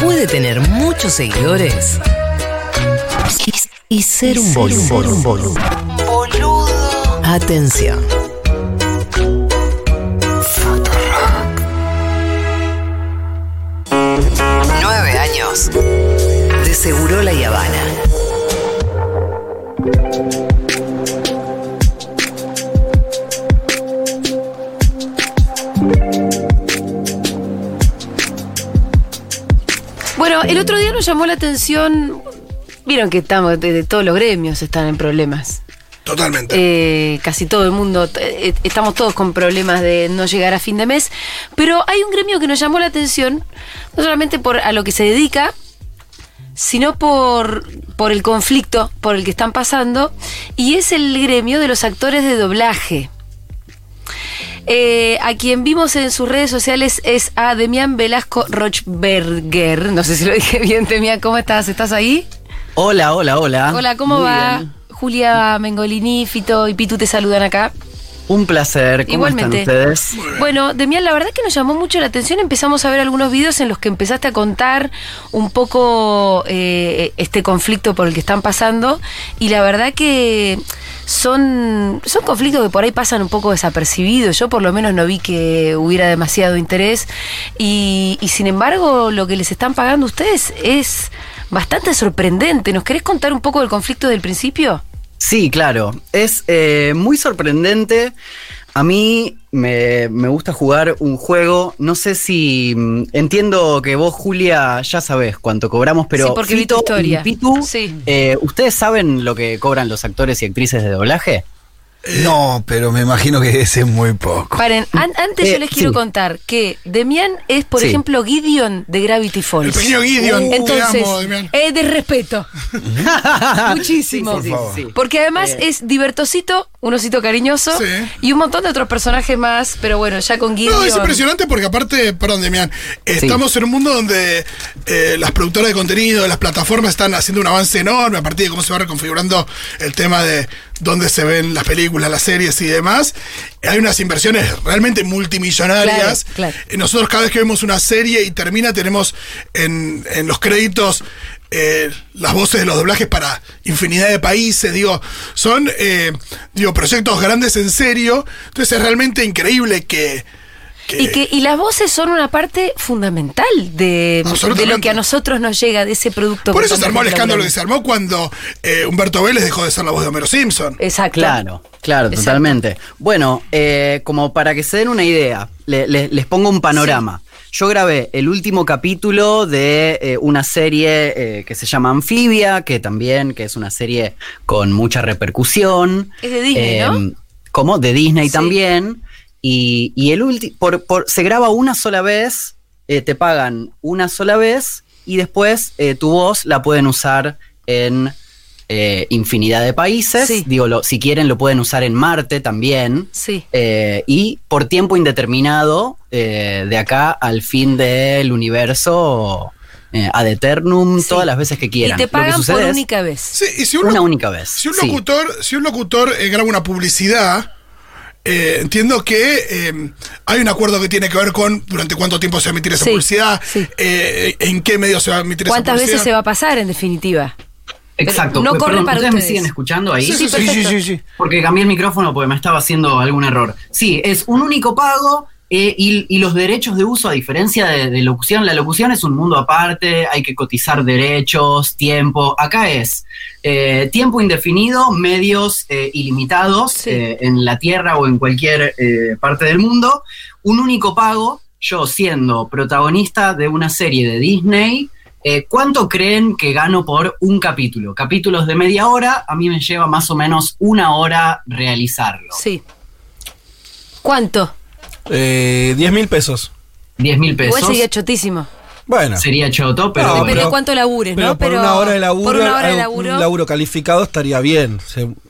puede tener muchos seguidores y, ser un boludo. Un boludo. Atención. Nueve años. De Seguro La Habana. Bueno, el otro día nos llamó la atención. Vieron que estamos, de, de todos los gremios están en problemas. Totalmente. Eh, casi todo el mundo, eh, estamos todos con problemas de no llegar a fin de mes. Pero hay un gremio que nos llamó la atención, no solamente por a lo que se dedica, sino por, por el conflicto por el que están pasando, y es el gremio de los actores de doblaje. Eh, a quien vimos en sus redes sociales es a Demián Velasco Rochberger. No sé si lo dije bien, Demián, ¿cómo estás? ¿Estás ahí? Hola, hola, hola. Hola, ¿cómo Muy va? bien. Julia Mengolini, Fito y Pitu te saludan acá. Un placer. ¿Cómo Igualmente. están ustedes? Bueno, Demián, la verdad que nos llamó mucho la atención. Empezamos a ver algunos videos en los que empezaste a contar un poco eh, este conflicto por el que están pasando. Y la verdad que son, son conflictos que por ahí pasan un poco desapercibidos. Yo por lo menos no vi que hubiera demasiado interés. Y, y sin embargo, lo que les están pagando ustedes es bastante sorprendente. ¿Nos querés contar un poco del conflicto del principio? Sí, claro. Es eh, muy sorprendente. A mí me, me gusta jugar un juego. No sé si. mm, Entiendo que vos, Julia, ya sabés cuánto cobramos, pero. Sí, porque vi tu Fito historia. y Pitu, Sí. eh, ¿ustedes saben lo que cobran los actores y actrices de doblaje? No, pero me imagino que ese es muy poco. Paren, an- antes Eh, yo les quiero sí. contar que Demian es, por Sí. ejemplo, Gideon de Gravity Falls. El pequeño Gideon, te Entonces, amo, es de respeto. Muchísimo. Sí, sí, sí, sí. Porque además Eh. es divertosito, un osito cariñoso Sí. y un montón de otros personajes más, pero bueno, ya con Gideon. No, es impresionante porque aparte, perdón, Demián, estamos en un mundo donde eh, las productoras de contenido, las plataformas están haciendo un avance enorme a partir de cómo se va reconfigurando el tema de dónde se ven las películas, las series y demás. Hay unas inversiones realmente multimillonarias. Claro, claro. Eh, Nosotros cada vez que vemos una serie y termina tenemos en, en los créditos eh, las voces de los doblajes para infinidad de países, digo, son eh, digo, proyectos grandes en serio, entonces es realmente increíble que... que- Y, que, y las voces son una parte fundamental de, de lo que a nosotros nos llega de ese producto. por eso se armó el escándalo que se armó cuando eh, Humberto Vélez dejó de ser la voz de Homero Simpson. Exacto. Claro, claro, Exacto. totalmente. Bueno, eh, como para que se den una idea, le- le- les pongo un panorama. Yo grabé el último capítulo de eh, una serie eh, que se llama Anfibia, que también que es una serie con mucha repercusión. Es de Disney, ¿no? Como de Disney Sí. también. Y, y el último, por, por- se graba una sola vez, eh, te pagan una sola vez y después eh, tu voz la pueden usar en eh, infinidad de países. Sí. Digo, lo- si quieren lo pueden usar en Marte también. Sí. Eh, y por tiempo indeterminado, eh, de acá al fin del universo, eh, ad eternum, Sí. todas las veces que Y quieran. te Lo que pagan por única vez. Sí, y si un, una única vez. si un sí. locutor, si un locutor eh, graba una publicidad, eh, entiendo que eh, hay un acuerdo que tiene que ver con durante cuánto tiempo se va a emitir esa Sí, publicidad, sí. eh, en qué medio se va a emitir esa ¿Cuántas publicidad. veces se va a pasar, en definitiva? Exacto. no Pues, corre perdón, para ¿Ustedes me siguen escuchando ahí? Sí, sí, Sí, sí, sí, sí. Porque cambié el micrófono porque me estaba haciendo algún error. Sí, es un único pago eh, y, y los derechos de uso, a diferencia de, de locución, la locución es un mundo aparte, hay que cotizar derechos, tiempo. Acá es eh, tiempo indefinido, medios eh, ilimitados Sí. eh, en la Tierra o en cualquier eh, parte del mundo. Un único pago, yo siendo protagonista de una serie de Disney. eh, ¿Cuánto creen que gano por un capítulo? Capítulos de media hora, a mí me lleva más o menos una hora realizarlo. Sí. ¿Cuánto? Eh, 10 mil pesos. 10 mil pesos. Igual sería chotísimo. Bueno. Sería choto, pero No, Depende de cuánto labures, pero ¿no? por Pero una hora de laburo, por una hora de laburo. un laburo calificado estaría bien.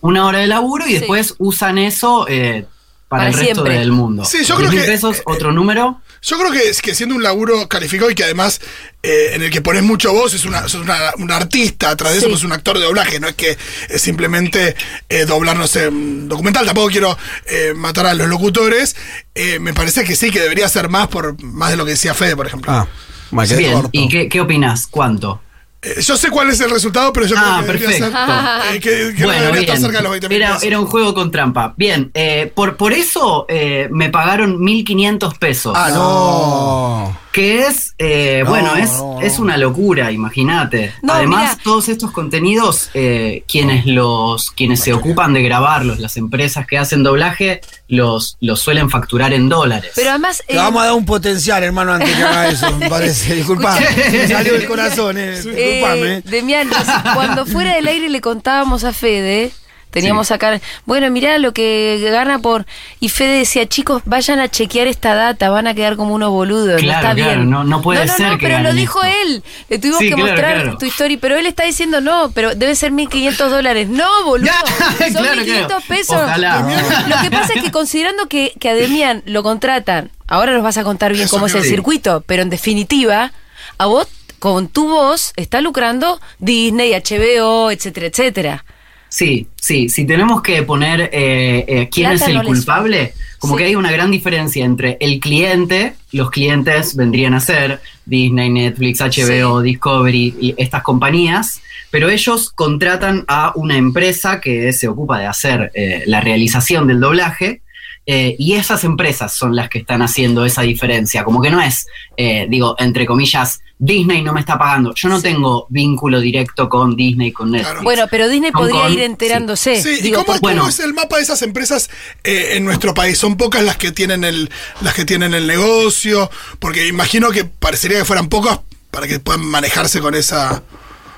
Una hora de laburo y Sí. después usan eso eh, para, Para el resto siempre. del mundo. Sí, yo 10 creo que- pesos, otro número. Yo creo que, es que siendo un laburo calificado y que además eh, en el que pones mucho voz, es una, sos una, un artista, tras de eso pues un actor de doblaje, no es que es simplemente eh, doblar, no sé, un documental, tampoco quiero eh, matar a los locutores, eh, me parece que sí, que debería ser más por más de lo que decía Fede, por ejemplo. Ah. Bien. ¿y qué, qué opinás? ¿Cuánto? Eh, yo sé cuál es el resultado, pero yo Ah, creo que debería perfecto. ser, eh, que, que bueno, debería estar bien. cerca de los 20 mil Era, pesos. era un juego con trampa. Bien, eh, por, por eso eh, me pagaron 1.500 pesos. Ah, no. Que es, eh, No, bueno, es, no. es una locura, imagínate. No, Además, mira. todos estos contenidos, eh, quienes los, quienes se ocupan de grabarlos, las empresas que hacen doblaje, los, los suelen facturar en dólares. Pero además. Te eh, vamos a dar un potencial, hermano, antes que haga eso, me parece. Disculpame. Me salió del corazón, eh. Disculpame. Eh, Demian, cuando fuera del aire le contábamos a Fede, teníamos acá, bueno, mirá lo que gana por... Y Fede decía, chicos, vayan a chequear esta data, van a quedar como unos boludos, no Claro, está claro, bien. no- no puede no, ser No, que pero lo dijo esto. él, le tuvimos Sí, que claro, mostrar tu historia, pero él está diciendo, no, pero debe ser 1.500 dólares. No, boludo, son Claro, 1.500 claro. pesos. Ojalá. Lo que pasa es que considerando que, que a Demian lo contratan, ahora nos vas a contar bien Eso cómo es el sí. circuito, pero en definitiva, a vos, con tu voz, está lucrando Disney, HBO, etcétera, etcétera. Sí, sí, si tenemos que poner eh, eh, quién Plata es el no culpable, como Sí. que hay una gran diferencia entre el cliente, los clientes vendrían a ser Disney, Netflix, HBO, Discovery y estas compañías, pero ellos contratan a una empresa que se ocupa de hacer eh, la realización del doblaje. y esas empresas son las que están haciendo esa diferencia. Como que no es, eh, digo, entre comillas, Disney no me está pagando. Yo no tengo vínculo directo con Disney, con Netflix. Claro. Bueno, pero Disney Hong podría Kong, ir enterándose. Sí, ¿y Digo, cómo, por- cómo bueno. es el mapa de esas empresas eh, en nuestro país? ¿Son pocas las que tienen el, las que tienen el negocio? Porque imagino que parecería que fueran pocas para que puedan manejarse con esa,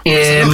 con esa Eh,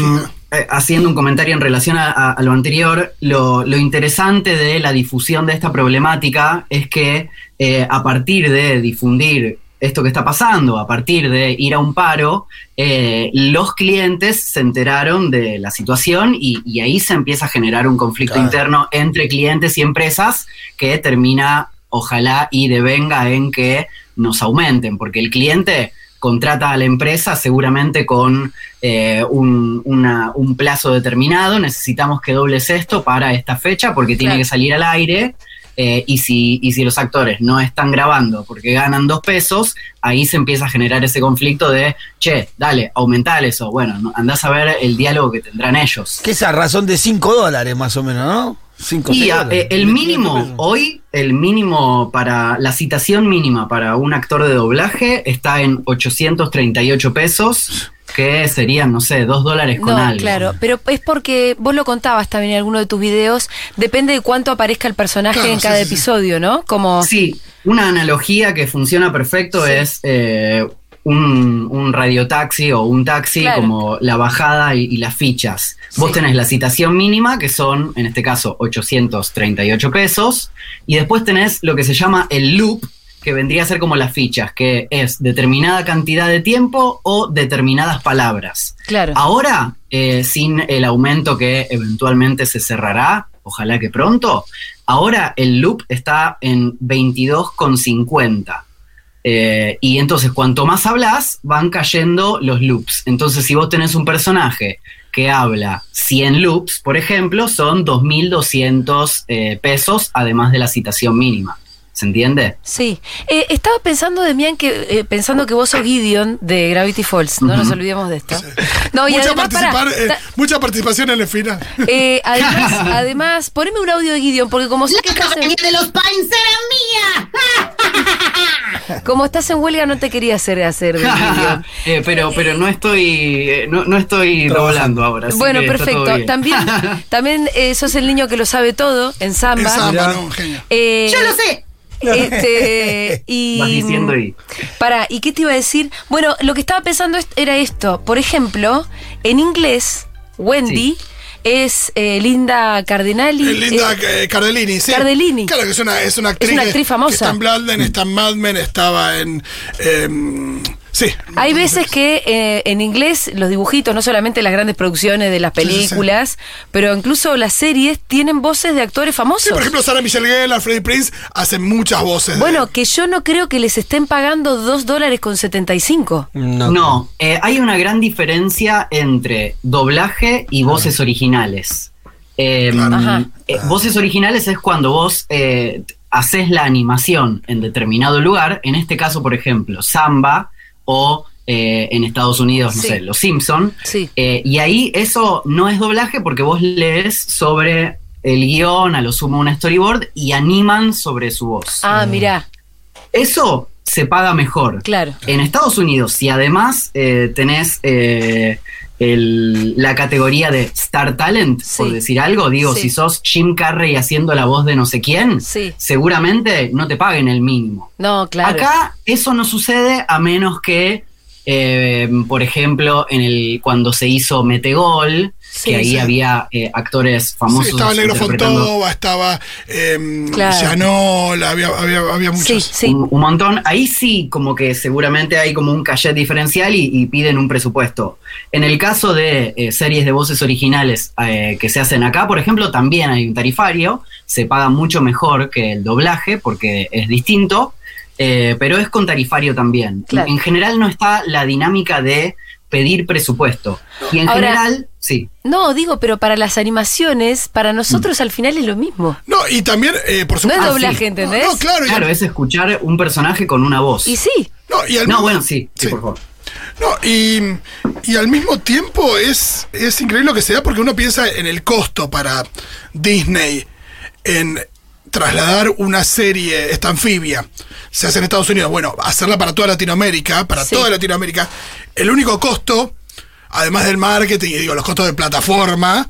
eh, haciendo un comentario en relación a, a- a lo anterior, lo, lo interesante de la difusión de esta problemática es que eh, a partir de difundir esto que está pasando, a partir de ir a un paro, eh, los clientes se enteraron de la situación y, y ahí se empieza a generar un conflicto Claro. interno entre clientes y empresas que termina, ojalá, y devenga en que nos aumenten, porque el cliente contrata a la empresa seguramente con eh, un, una- un plazo determinado, necesitamos que dobles esto para esta fecha porque tiene que salir al aire. Eh, y, si, y si los actores no están grabando porque ganan dos pesos, ahí se empieza a generar ese conflicto de, che, dale, aumentar eso. Bueno, no- andás a ver el diálogo que tendrán ellos. Que es a razón de 5 dólares más o menos, ¿no? 5 Y a- eh, el mínimo, hoy, el mínimo para, la citación mínima para un actor de doblaje está en 838 pesos, que serían, no sé, 2 dólares con no, algo. claro, pero es porque vos lo contabas también en alguno de tus videos, depende de cuánto aparezca el personaje Claro, en sí, cada sí, sí. episodio, ¿no? Como Sí, una analogía que funciona perfecto es eh, un, un radiotaxi o un taxi Claro. como la bajada y, y las fichas. Vos Sí. tenés la citación mínima, que son, en este caso, 838 pesos, y después tenés lo que se llama el loop, que vendría a ser como las fichas, que es determinada cantidad de tiempo o determinadas palabras. Claro. Ahora, eh, sin el aumento que eventualmente se cerrará, ojalá que pronto, ahora el loop está en 22,50. Eh, y entonces, cuanto más hablas, van cayendo los loops. Entonces, si vos tenés un personaje que habla 100 loops, por ejemplo, son 2.200 eh, pesos, además de la citación mínima. ¿Se entiende? Sí, Eh, estaba pensando, Demian, que eh, pensando que vos sos Gideon de Gravity Falls, no nos olvidemos de esto. No, y mucha, además, eh, mucha participación en el final. eh, además, además, poneme un audio de Gideon, porque como sé que estás en, de los Pines era mía. como estás en huelga, no te quería hacer hacer de Gideon. Eh, pero, pero no estoy, eh, no, no estoy doblando ahora. Bueno, perfecto. También, también eh, sos el niño que lo sabe todo en Samba. Genio. Eh, Yo lo sé. Este, y, Vas diciendo y- Para, ¿y qué te iba a decir? Bueno, lo que estaba pensando es- era esto. Por ejemplo, en inglés, Wendy es eh, Linda Cardinali. Eh, Linda eh, Cardellini, sí. Cardellini. Claro que es una, es una actriz. una que- actriz famosa. que está en Bloodline, está en Mad Men, estaba en. Em, sí. hay veces que eh, en inglés los dibujitos, no solamente las grandes producciones de las Sí, sí, sí. películas, pero incluso las series tienen voces de actores famosos. Sí, por ejemplo, Sarah Michelle Gellar, Freddie Prince hacen muchas voces. de- bueno, que yo no creo que les estén pagando 2 dólares con 75. No. No, eh, hay una gran diferencia entre doblaje y voces originales. Eh, Claro. Ajá. eh, voces originales es cuando vos eh, haces la animación en determinado lugar, en este caso, por ejemplo, Samba o eh, en Estados Unidos, no Sí. sé, Los Simpson. Sí. Eh, y ahí eso no es doblaje porque vos lees sobre el guion, a lo sumo un storyboard, y animan sobre su voz. Ah, mirá, Eso se paga mejor. claro. En Estados Unidos, si además eh, tenés eh, el- la categoría de Star Talent, por decir algo, digo, Sí. si sos Jim Carrey haciendo la voz de no sé quién, Sí. seguramente no te paguen el mínimo. No, claro. Acá eso no sucede a menos que, eh, por ejemplo, en el cuando se hizo Metegol, Sí, que ahí sí. había eh, actores Sí, famosos. estaba Negro Fontova, estaba eh, Claro. Había, había, había Sí, muchos. sí. Un, un montón. Ahí sí, como que seguramente hay como un cachet diferencial y, y piden un presupuesto. En el caso de eh, series de voces originales eh, que se hacen acá, por ejemplo, también hay un tarifario. Se paga mucho mejor que el doblaje porque es distinto, eh, pero es con tarifario también. Claro. En general no está la dinámica de pedir presupuesto. Y en Ahora- general, sí. No, digo, pero para las animaciones, para nosotros al final es lo mismo. No, y también, eh, por No supuesto. es Ah, doblaje, sí. ¿entendés? No, no, claro. Claro, es escuchar un personaje con una voz. Y sí, no, y al No, mismo- bueno, sí, sí, Sí. por favor. No, y, y al mismo tiempo es, es increíble lo que se da porque uno piensa en el costo para Disney en trasladar una serie, esta anfibia, se hace en Estados Unidos, bueno, hacerla para toda Latinoamérica, para Sí. toda Latinoamérica, el único costo, además del marketing y digo, los costos de plataforma,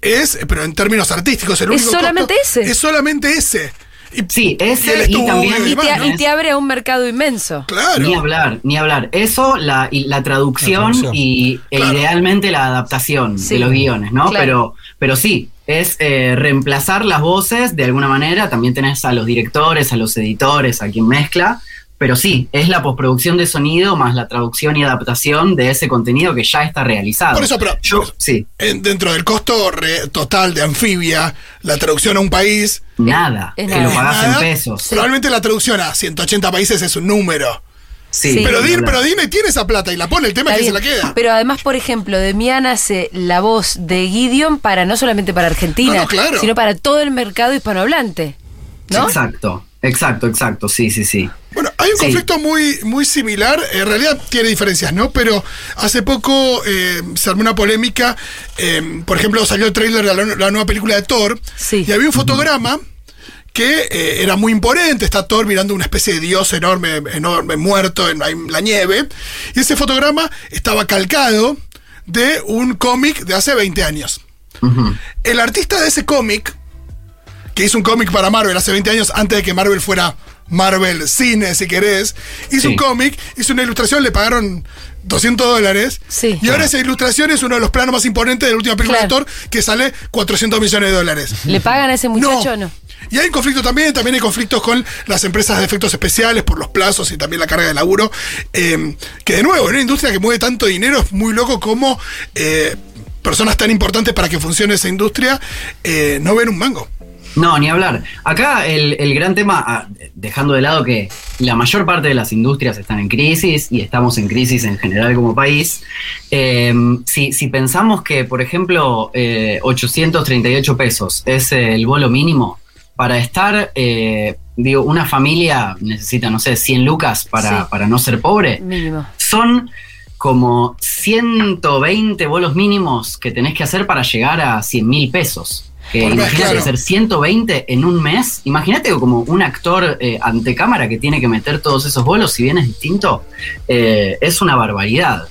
es, pero en términos artísticos, el Es único solamente costo ese. Es solamente ese. Y, Sí, ese y estudio también- y y te, y abre a un mercado inmenso. Claro. Ni hablar, ni hablar. Eso, la, y la traducción, La traducción. y e idealmente la adaptación Sí. de los guiones, ¿no? Claro. Pero, pero sí, es eh, reemplazar las voces de alguna manera. También tenés a los directores, a los editores, a quien mezcla. Pero sí, es la postproducción de sonido más la traducción y adaptación de ese contenido que ya está realizado. Por eso, pero- Yo, sí, En- dentro del costo re- total de anfibia, la traducción a un país, nada. es que nada. lo pagás nada, en pesos. probablemente la traducción a 180 países es un número. Sí, Sí. Pero, ni Di- hablar. pero Disney tiene esa plata y la pone, el tema es que se la queda. Pero además, por ejemplo, Demian hace la voz de Gideon para no solamente para Argentina, No, no, claro. sino para todo el mercado hispanohablante. ¿No? Exacto, exacto, exacto. Sí, sí, sí. Bueno, hay un Sí. conflicto muy, muy similar, en realidad tiene diferencias, ¿no? Pero hace poco eh, se armó una polémica, eh, por ejemplo, salió el tráiler de la, la nueva película de Thor, Sí. y había un fotograma que eh, era muy imponente, está Thor mirando una especie de dios enorme, enorme, muerto en, en la nieve, y ese fotograma estaba calcado de un cómic de hace 20 años. El artista de ese cómic, que hizo un cómic para Marvel hace 20 años, antes de que Marvel fuera Marvel Cine, si querés, hizo Sí. un cómic, hizo una ilustración, le pagaron 200 dólares. Sí. Y ahora esa ilustración es uno de los planos más imponentes de la última película Claro. de Thor, que sale 400 millones de dólares. ¿Le pagan a ese muchacho o no? Y hay conflicto también, también hay conflictos con las empresas de efectos especiales por los plazos y también la carga de laburo. eh, que de nuevo, en una industria que mueve tanto dinero, es muy loco como eh, personas tan importantes para que funcione esa industria eh, no ven un mango. No, ni hablar. Acá el, el gran tema, ah, dejando de lado que la mayor parte de las industrias están en crisis y estamos en crisis en general como país, eh, si, si pensamos que, por ejemplo, eh, 838 pesos es el bolo mínimo, para estar, eh, digo, una familia necesita, no sé, 100 lucas para, Sí. para no ser pobre, Mínimo. son como 120 bolos mínimos que tenés que hacer para llegar a 100 mil pesos. Mes, imagínate claro. hacer 120 en un mes. Imagínate como un actor eh, ante cámara que tiene que meter todos esos bolos, si bien es distinto, eh, es una barbaridad.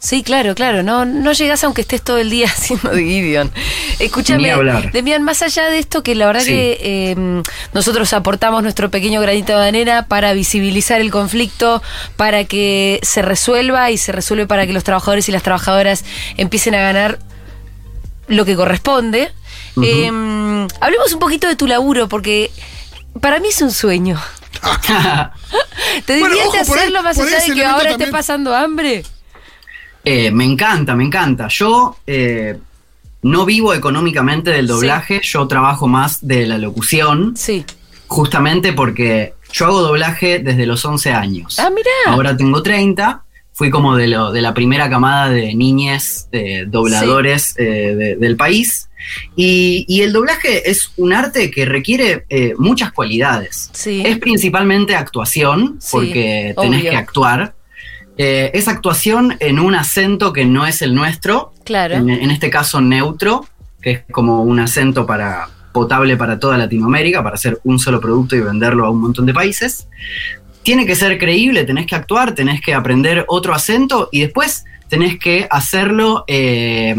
Sí, claro, claro. No, no llegas aunque estés todo el día haciendo de Gideon. Escúchame. Demian, más allá de esto, que la verdad Sí. que eh, nosotros aportamos nuestro pequeño granito de arena para visibilizar el conflicto, para que se resuelva y se resuelve para que los trabajadores y las trabajadoras empiecen a ganar lo que corresponde. Eh, hablemos un poquito de tu laburo, porque para mí es un sueño. ¿Te Bueno, ahí- hacerlo más allá de que ahora esté también- pasando hambre? Eh, me encanta, me encanta. Yo eh, no vivo económicamente del doblaje, yo trabajo más de la locución. Sí. justamente porque yo hago doblaje desde los 11 años. Ah, mirá. Ahora tengo 30. Fui como de, lo, de la primera camada de niñes eh, dobladores eh, de- del país. Y, y el doblaje es un arte que requiere muchas cualidades. Sí. Es principalmente actuación, porque tenés que actuar. Eh, es actuación en un acento que no es el nuestro, Claro. en, en este caso neutro, que es como un acento para potable para toda Latinoamérica, para hacer un solo producto y venderlo a un montón de países. Tiene que ser creíble, tenés que actuar, tenés que aprender otro acento y después tenés que hacerlo eh,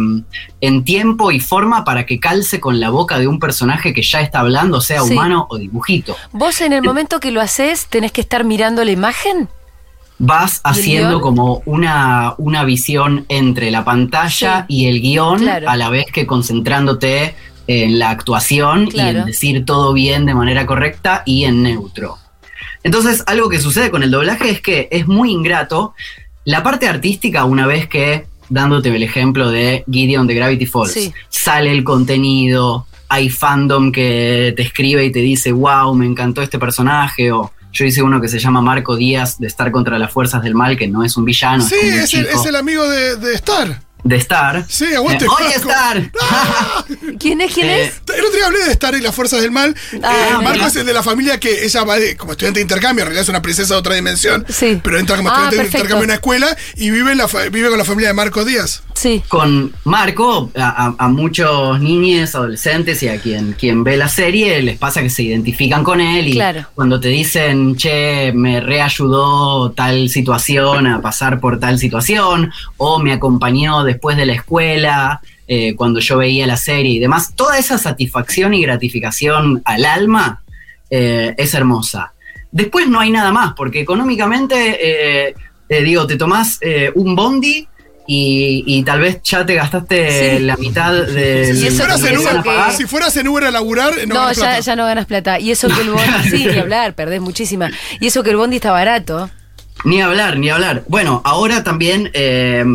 en tiempo y forma para que calce con la boca de un personaje que ya está hablando, sea Sí. humano o dibujito. Vos en el momento que lo haces, tenés que estar mirando la imagen. Vas ¿Y el haciendo como una, una visión entre la pantalla Sí. y el guion, Claro. a la vez que concentrándote en la actuación y en decir todo bien de manera correcta y en neutro. Entonces, algo que sucede con el doblaje es que es muy ingrato. La parte artística, una vez que, dándote el ejemplo de Gideon de Gravity Falls, Sí. sale el contenido, hay fandom que te escribe y te dice, wow, me encantó este personaje, o yo hice uno que se llama Marco Díaz de Estar contra las Fuerzas del Mal, que no es un villano, Sí, es el amigo de, de Star. De Star. Sí, aguante, Eh, ¡Oye! Star! ¿Quién es? ¿Quién Eh, es? El otro día hablé de Star y las fuerzas del mal. Ah, Eh, mira. Marco es el de la familia que ella va de- como estudiante de intercambio, en realidad es una princesa de otra dimensión. Sí. Pero entra como Ah, estudiante de intercambio en una escuela y vive, en la fa- vive con la familia de Marco Díaz. Sí. con Marco, a, a- a muchos niños, adolescentes y a quien, quien ve la serie, les pasa que se identifican con él y Claro. cuando te dicen, che, me reayudó tal situación a pasar por tal situación, o me acompañó después de la escuela, eh, cuando yo veía la serie y demás, toda esa satisfacción y gratificación al alma eh, es hermosa. Después no hay nada más, porque económicamente, eh, eh, digo, te tomás eh, un bondi y, y tal vez ya te gastaste Sí. la mitad de Si fueras, en Uber, que- si fueras en Uber a laburar, no, No, ganas ya, plata. ya no ganas plata. Y eso que el bondi, sí, ni hablar, perdés muchísima. Y eso que el bondi está barato. Ni hablar, ni hablar. Bueno, ahora también, eh,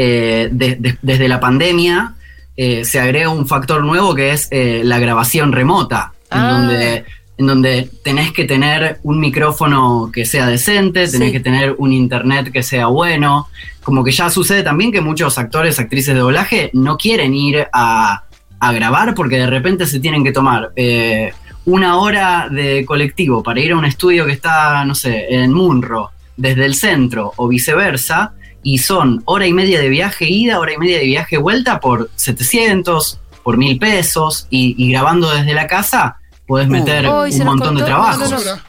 eh, de- de- desde la pandemia, eh, se agrega un factor nuevo que es eh, la grabación remota, en, Ah. donde, en donde tenés que tener un micrófono que sea decente, tenés Sí. que tener un internet que sea bueno. Como que ya sucede también que muchos actores, actrices de doblaje no quieren ir a, a grabar porque de repente se tienen que tomar eh, una hora de colectivo para ir a un estudio que está, no sé, en Munro, desde el centro o viceversa, y son hora y media de viaje ida, hora y media de viaje vuelta por 700, por mil pesos, y, y grabando desde la casa puedes meter Uy, se un montón de trabajos. No, no, Basura.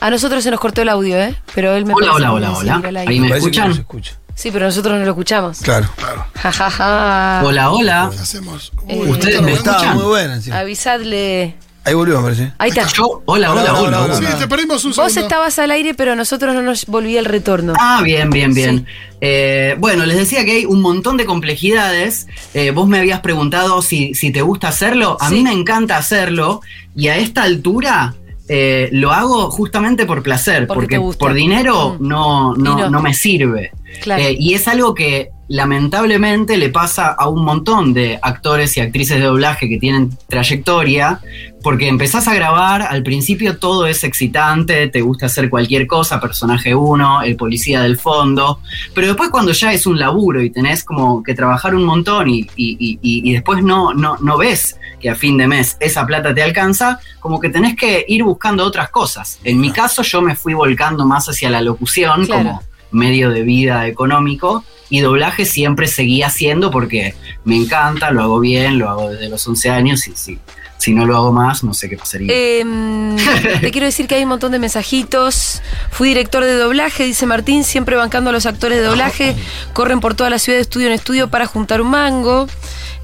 A nosotros se nos cortó el audio, ¿eh? Pero él me Hola, hola, hola, hola. Ahí me escuchan? escucha. Sí, pero nosotros no lo escuchamos. Claro. Claro. Ja, ja, ja. Hola, hola. ¿Qué hacemos? Eh, Ustedes me escuchan? muy buena. sí. Avisadle. Ahí volvió, me parece. Ahí está. Yo, hola, hola, Hola, hola, hola, hola. hola. Sí, te perdimos un Vos segundo. estabas al aire, pero a nosotros no nos volvía el retorno. Ah, bien, bien, bien. Eh, bueno, les decía que hay un montón de complejidades. Eh, vos me habías preguntado si, si te gusta hacerlo. A Sí. mí me encanta hacerlo y a esta altura eh, lo hago justamente por placer, Porque porque te gusta. por dinero Mm. no, no, no. no me sirve. Claro. Eh, y es algo que lamentablemente le pasa a un montón de actores y actrices de doblaje que tienen trayectoria, porque empezás a grabar, al principio todo es excitante, te gusta hacer cualquier cosa, personaje uno, el policía del fondo, pero después cuando ya es un laburo y tenés como que trabajar un montón y, y- y- y- después no, no, no ves que a fin de mes esa plata te alcanza, como que tenés que ir buscando otras cosas. En mi caso yo me fui volcando más hacia la locución Claro. como medio de vida económico y doblaje siempre seguí haciendo porque me encanta, lo hago bien, lo hago desde los 11 años y si, si no lo hago más no sé qué pasaría. Em, te quiero decir que hay un montón de mensajitos. Fui director de doblaje, dice Martín, siempre bancando a los actores de doblaje. Corren por toda la ciudad de estudio en estudio para juntar un mango.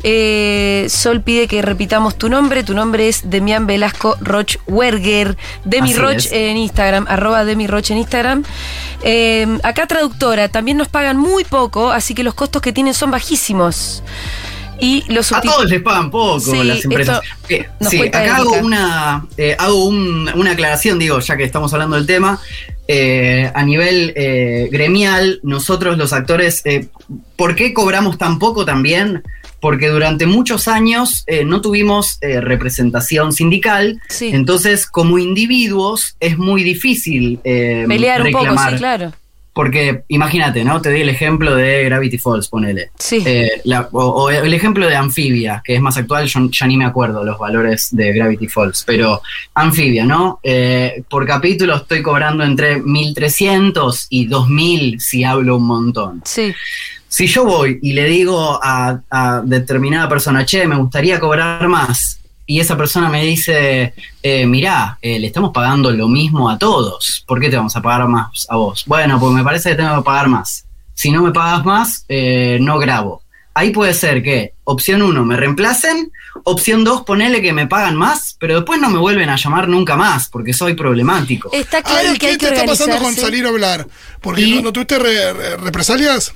Eh, Sol pide que repitamos tu nombre. Tu nombre es Demian Velasco Roch Werger. Demi Así Roch es. en Instagram, arroba Demi Roch en Instagram. Eh, acá traductora, también nos pagan muy poco, así que los costos que tienen son bajísimos. Y los A todos les pagan poco Sí, las empresas. Eh, sí, acá hago una hago un- una aclaración, digo, ya que estamos hablando del tema. Eh, a nivel eh, gremial, nosotros los actores, eh, ¿por qué cobramos tan poco también? Porque durante muchos años eh, no tuvimos eh, representación sindical, Sí. entonces como individuos es muy difícil eh, pelear un poco, sí, claro. Porque imagínate, ¿no? Te doy el ejemplo de Gravity Falls, ponele. Sí. Eh, la- o, o el ejemplo de Amphibia, que es más actual, yo ya ni me acuerdo los valores de Gravity Falls, pero Amphibia, ¿no? Eh, por capítulo estoy cobrando entre 1300 y 2000 si hablo un montón. Sí. Si yo voy y le digo a, a determinada persona, che, me gustaría cobrar más, y esa persona me dice, eh, mirá, eh, le estamos pagando lo mismo a todos, ¿por qué te vamos a pagar más a vos? Bueno, pues me parece que tengo que pagar más. Si no me pagas más, eh, no grabo. Ahí puede ser que, opción uno, me reemplacen, opción dos, ponele que me pagan más, pero después no me vuelven a llamar nunca más, porque soy problemático. Está claro Ay, que hay ¿Qué que te está pasando con salir a hablar? Porque Y- no, ¿no tuviste re- re- represalias.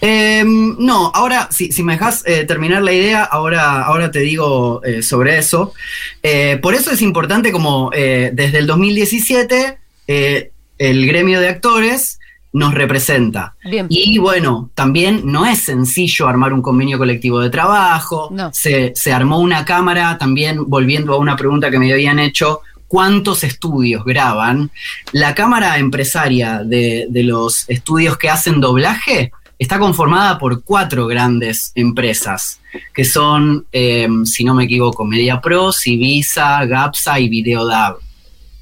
Eh, no, ahora, si, si me dejas eh, terminar la idea, ahora, ahora te digo eh, sobre eso. Eh, por eso es importante como desde el 2017 eh, el gremio de actores nos representa. Bien. Y bueno, también no es sencillo armar un convenio colectivo de trabajo. No. Se, se armó una cámara, también volviendo a una pregunta que me habían hecho, ¿cuántos estudios graban? La cámara empresaria de, de los estudios que hacen doblaje está conformada por cuatro grandes empresas, que son, eh, si no me equivoco, MediaPro, Civisa, Gapsa y Videodab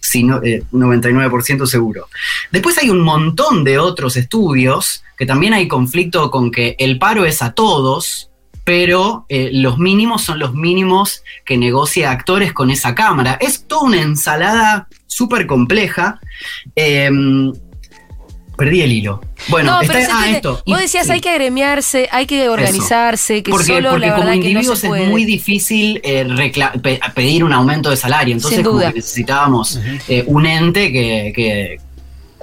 si no, eh, 99% seguro. Después hay un montón de otros estudios que también hay conflicto con que el paro es a todos, pero eh, los mínimos son los mínimos que negocia actores con esa cámara. Es toda una ensalada súper compleja. Em, perdí el hilo. Bueno, no, está, ah, entiende. esto. Vos decías, hay que agremiarse, hay que organizarse, que porque, solo porque la como verdad que no individuos se es muy difícil eh, pe- pedir un aumento de salario. Entonces, Sin como que necesitábamos eh, un ente que, que-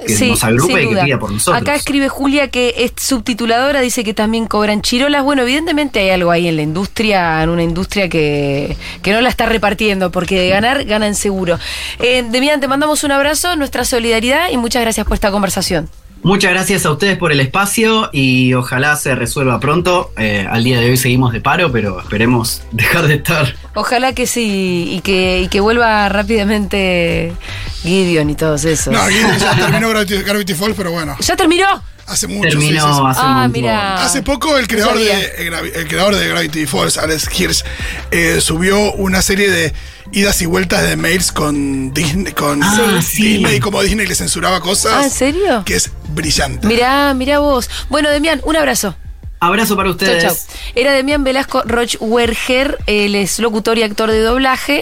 que Sí, nos agrupe y que pida por nosotros. Acá escribe Julia que es subtituladora, dice que también cobran chirolas. Bueno, evidentemente hay algo ahí en la industria, en una industria que, que no la está repartiendo, porque de ganar, ganan seguro. Eh, Demian, te mandamos un abrazo, nuestra solidaridad y muchas gracias por esta conversación. Muchas gracias a ustedes por el espacio y ojalá se resuelva pronto. Eh, al día de hoy seguimos de paro, pero esperemos dejar de estar. Ojalá que sí y que, y que vuelva rápidamente Gideon y todos esos. No, aquí ya terminó Gravity Falls, pero bueno, ¿Ya terminó? Hace mucho. Terminó sí, sí. hace Ah, mira. Hace poco el creador, de, el, creador de Gravity Falls, Alex Hirsch, eh, subió una serie de idas y vueltas de mails con Disney, con Ah, sí. Disney, como Disney le censuraba cosas. Ah, ¿en serio? Que es brillante. Mirá, mirá vos. Bueno, Demian, un abrazo. Abrazo para Chau, ustedes. chau. Era Demian Velasco Rochwerger, él es locutor y actor de doblaje.